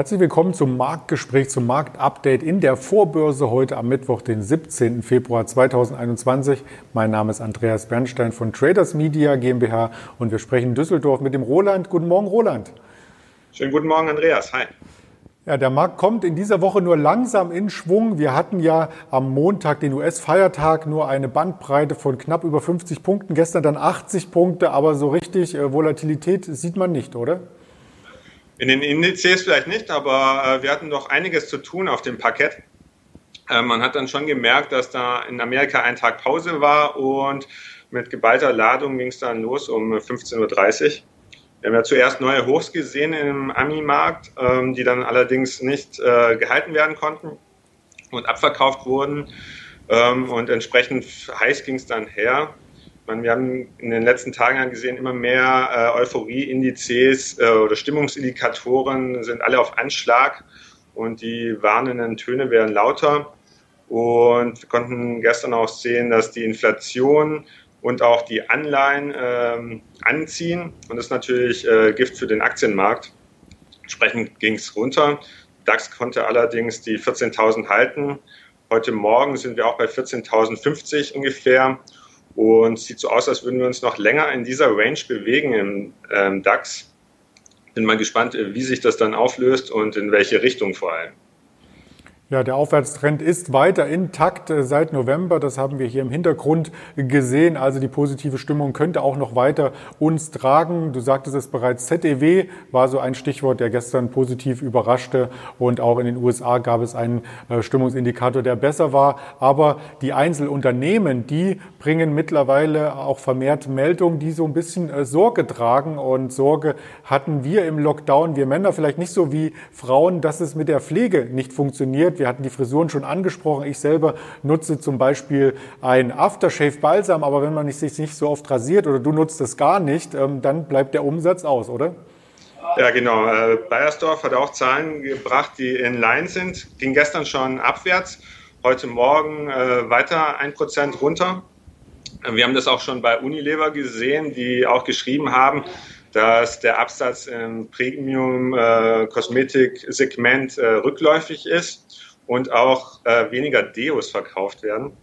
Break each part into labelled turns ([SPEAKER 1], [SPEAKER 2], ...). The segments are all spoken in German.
[SPEAKER 1] Herzlich willkommen zum Marktgespräch, zum Marktupdate in der Vorbörse heute am Mittwoch, den 17. Februar 2021. Mein Name ist Andreas Bernstein von Traders Media GmbH und wir sprechen in Düsseldorf mit dem Roland. Guten Morgen, Roland.
[SPEAKER 2] Schönen guten Morgen, Andreas. Hi.
[SPEAKER 1] Ja, der Markt kommt in dieser Woche nur langsam in Schwung. Wir hatten ja am Montag den US-Feiertag nur eine Bandbreite von knapp über 50 Punkten, gestern dann 80 Punkte, aber so richtig äh, Volatilität sieht man nicht, oder?
[SPEAKER 2] In den Indizes vielleicht nicht, aber äh, wir hatten doch einiges zu tun auf dem Parkett. Äh, man hat dann schon gemerkt, dass da in Amerika ein Tag Pause war und mit geballter Ladung ging es dann los um 15.30 Uhr. Wir haben ja zuerst neue Hochs gesehen im Ami-Markt, ähm, die dann allerdings nicht äh, gehalten werden konnten und abverkauft wurden. Ähm, und entsprechend heiß ging es dann her meine, wir haben in den letzten Tagen gesehen, immer mehr äh, Euphorie-Indizes äh, oder Stimmungsindikatoren sind alle auf Anschlag und die warnenden Töne werden lauter. Und wir konnten gestern auch sehen, dass die Inflation und auch die Anleihen ähm, anziehen. Und das ist natürlich äh, Gift für den Aktienmarkt. Entsprechend ging es runter. DAX konnte allerdings die 14.000 halten. Heute Morgen sind wir auch bei 14.050 ungefähr. Und sieht so aus, als würden wir uns noch länger in dieser Range bewegen im ähm, DAX. Bin mal gespannt, wie sich das dann auflöst und in welche Richtung vor allem.
[SPEAKER 1] Ja, der Aufwärtstrend ist weiter intakt äh, seit November. Das haben wir hier im Hintergrund gesehen. Also die positive Stimmung könnte auch noch weiter uns tragen. Du sagtest es bereits, ZEW war so ein Stichwort, der gestern positiv überraschte. Und auch in den USA gab es einen äh, Stimmungsindikator, der besser war. Aber die Einzelunternehmen, die bringen mittlerweile auch vermehrt Meldungen, die so ein bisschen äh, Sorge tragen. Und Sorge hatten wir im Lockdown, wir Männer vielleicht nicht so wie Frauen, dass es mit der Pflege nicht funktioniert. Wir hatten die Frisuren schon angesprochen. Ich selber nutze zum Beispiel ein Aftershave-Balsam, aber wenn man sich nicht so oft rasiert oder du nutzt es gar nicht, ähm, dann bleibt der Umsatz aus, oder?
[SPEAKER 2] Ja, genau. Äh, Bayersdorf hat auch Zahlen gebracht, die in Line sind. Ging gestern schon abwärts, heute Morgen äh, weiter ein Prozent runter. Wir haben das auch schon bei Unilever gesehen, die auch geschrieben haben, dass der Absatz im Premium-Kosmetik-Segment äh, äh, rückläufig ist und auch äh, weniger Deos verkauft werden.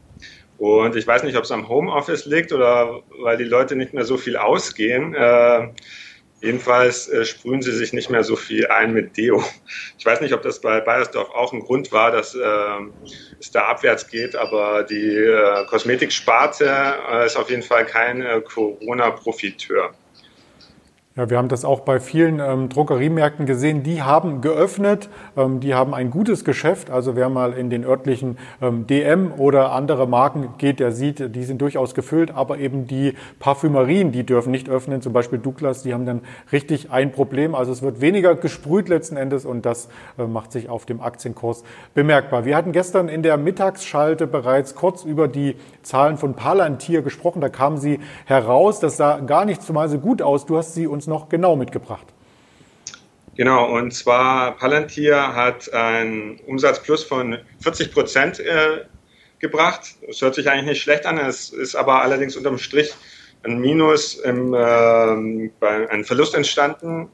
[SPEAKER 2] Und ich weiß nicht, ob es am Homeoffice liegt oder weil die Leute nicht mehr so viel ausgehen. Äh, jedenfalls äh, sprühen sie sich nicht mehr so viel ein mit Deo. Ich weiß nicht, ob das bei Bayersdorf auch ein Grund war, dass äh, es da abwärts geht, aber die äh, Kosmetiksparte äh, ist auf jeden Fall kein äh, Corona-Profiteur.
[SPEAKER 1] Ja, wir haben das auch bei vielen ähm, Drogeriemärkten gesehen. Die haben geöffnet, ähm, die haben ein gutes Geschäft. Also wer mal in den örtlichen ähm, DM oder andere Marken geht, der sieht, die sind durchaus gefüllt. Aber eben die Parfümerien, die dürfen nicht öffnen. Zum Beispiel Douglas, die haben dann richtig ein Problem. Also es wird weniger gesprüht letzten Endes und das äh, macht sich auf dem Aktienkurs bemerkbar. Wir hatten gestern in der Mittagsschalte bereits kurz über die Zahlen von Palantir gesprochen. Da kamen sie heraus. Das sah gar nicht zumal so gut aus. Du hast sie uns noch genau mitgebracht.
[SPEAKER 2] Genau, und zwar Palantir hat einen Umsatzplus von 40 Prozent äh, gebracht. Das hört sich eigentlich nicht schlecht an, es ist aber allerdings unterm Strich ein Minus, im, äh, bei, ein Verlust entstanden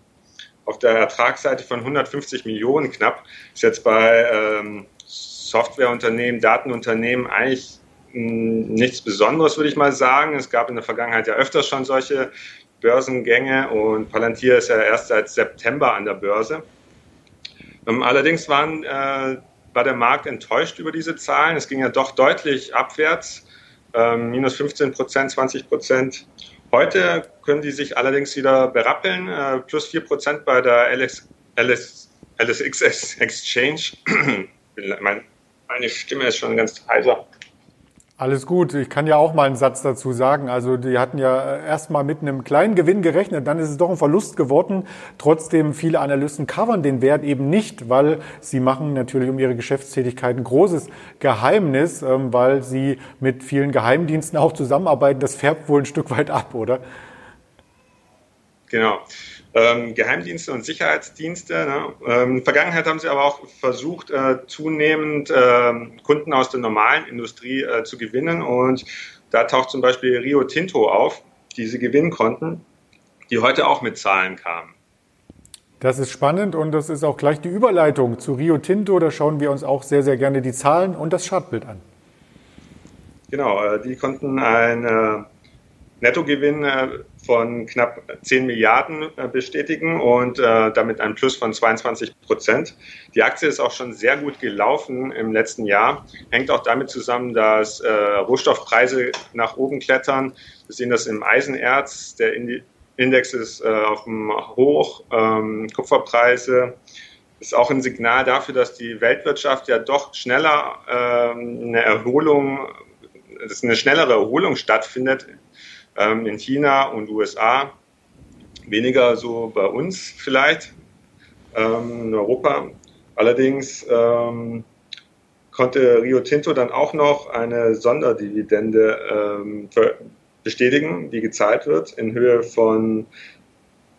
[SPEAKER 2] auf der Ertragsseite von 150 Millionen knapp. Ist jetzt bei ähm, Softwareunternehmen, Datenunternehmen eigentlich nichts Besonderes, würde ich mal sagen. Es gab in der Vergangenheit ja öfters schon solche Börsengänge und Palantir ist ja erst seit September an der Börse. Ähm, allerdings waren, äh, war der Markt enttäuscht über diese Zahlen. Es ging ja doch deutlich abwärts, ähm, minus 15 Prozent, 20 Prozent. Heute können die sich allerdings wieder berappeln, äh, plus 4 Prozent bei der LS, LS, LSX Exchange. meine Stimme ist schon ganz heiser.
[SPEAKER 1] Alles gut. Ich kann ja auch mal einen Satz dazu sagen. Also die hatten ja erst mal mit einem kleinen Gewinn gerechnet, dann ist es doch ein Verlust geworden. Trotzdem viele Analysten covern den Wert eben nicht, weil sie machen natürlich um ihre Geschäftstätigkeit ein großes Geheimnis, ähm, weil sie mit vielen Geheimdiensten auch zusammenarbeiten. Das färbt wohl ein Stück weit ab, oder?
[SPEAKER 2] Genau ähm, Geheimdienste und Sicherheitsdienste. Ne? Ähm, in der Vergangenheit haben sie aber auch versucht, äh, zunehmend äh, Kunden aus der normalen Industrie äh, zu gewinnen. Und da taucht zum Beispiel Rio Tinto auf, die sie gewinnen konnten, die heute auch mit Zahlen kamen.
[SPEAKER 1] Das ist spannend und das ist auch gleich die Überleitung zu Rio Tinto. Da schauen wir uns auch sehr, sehr gerne die Zahlen und das Chartbild an.
[SPEAKER 2] Genau, äh, die konnten einen Nettogewinn äh, von knapp 10 Milliarden äh, bestätigen und damit ein Plus von 22 Prozent. Die Aktie ist auch schon sehr gut gelaufen im letzten Jahr. Hängt auch damit zusammen, dass Rohstoffpreise nach oben klettern. Wir sehen das im Eisenerz. Der Index ist auf dem Hoch. Ähm, Kupferpreise ist auch ein Signal dafür, dass die Weltwirtschaft ja doch schneller ähm, eine Erholung dass eine schnellere Erholung stattfindet ähm, in China und USA. Weniger so bei uns vielleicht ähm, in Europa. Allerdings ähm, konnte Rio Tinto dann auch noch eine Sonderdividende ähm, bestätigen, die gezahlt wird in Höhe von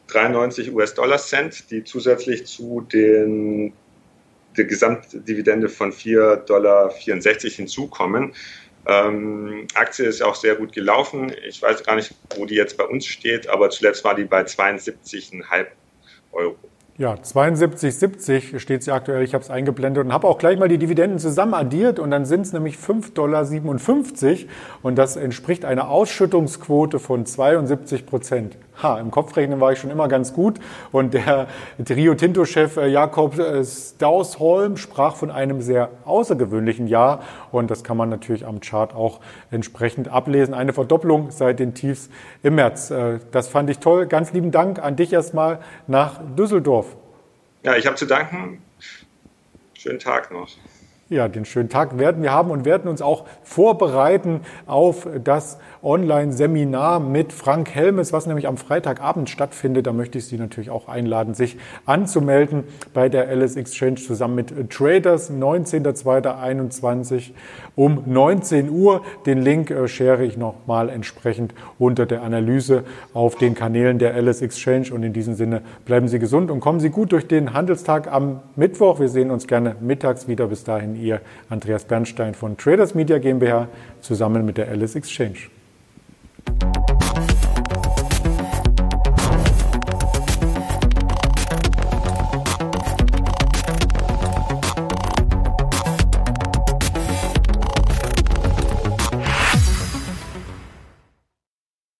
[SPEAKER 2] 93 US-Dollar-Cent, die zusätzlich zu den der Gesamtdividende von 4,64 Dollar hinzukommen. Ähm, Aktie ist auch sehr gut gelaufen. Ich weiß gar nicht, wo die jetzt bei uns steht, aber zuletzt war die bei 72,5 Euro.
[SPEAKER 1] Ja, 72,70 steht sie aktuell. Ich habe es eingeblendet und habe auch gleich mal die Dividenden zusammen addiert und dann sind es nämlich 5,57 Dollar und das entspricht einer Ausschüttungsquote von 72 Prozent. Ha, im Kopfrechnen war ich schon immer ganz gut und der Rio Tinto-Chef äh, Jakob äh, Stausholm sprach von einem sehr außergewöhnlichen Jahr und das kann man natürlich am Chart auch entsprechend ablesen. Eine Verdopplung seit den Tiefs im März. Äh, das fand ich toll. Ganz lieben Dank an dich erstmal nach Düsseldorf.
[SPEAKER 2] Ja, ich habe zu danken. Schönen Tag noch.
[SPEAKER 1] Ja, den schönen Tag werden wir haben und werden uns auch vorbereiten auf das Online-Seminar mit Frank Helmes, was nämlich am Freitagabend stattfindet. Da möchte ich Sie natürlich auch einladen, sich anzumelden bei der LS Exchange zusammen mit Traders, 19.02.21 um 19 Uhr. Den Link äh, share ich nochmal entsprechend unter der Analyse auf den Kanälen der LS Exchange. Und in diesem Sinne bleiben Sie gesund und kommen Sie gut durch den Handelstag am Mittwoch. Wir sehen uns gerne mittags wieder. Bis dahin Ihr Andreas Bernstein von Traders Media GmbH zusammen mit der Alice Exchange.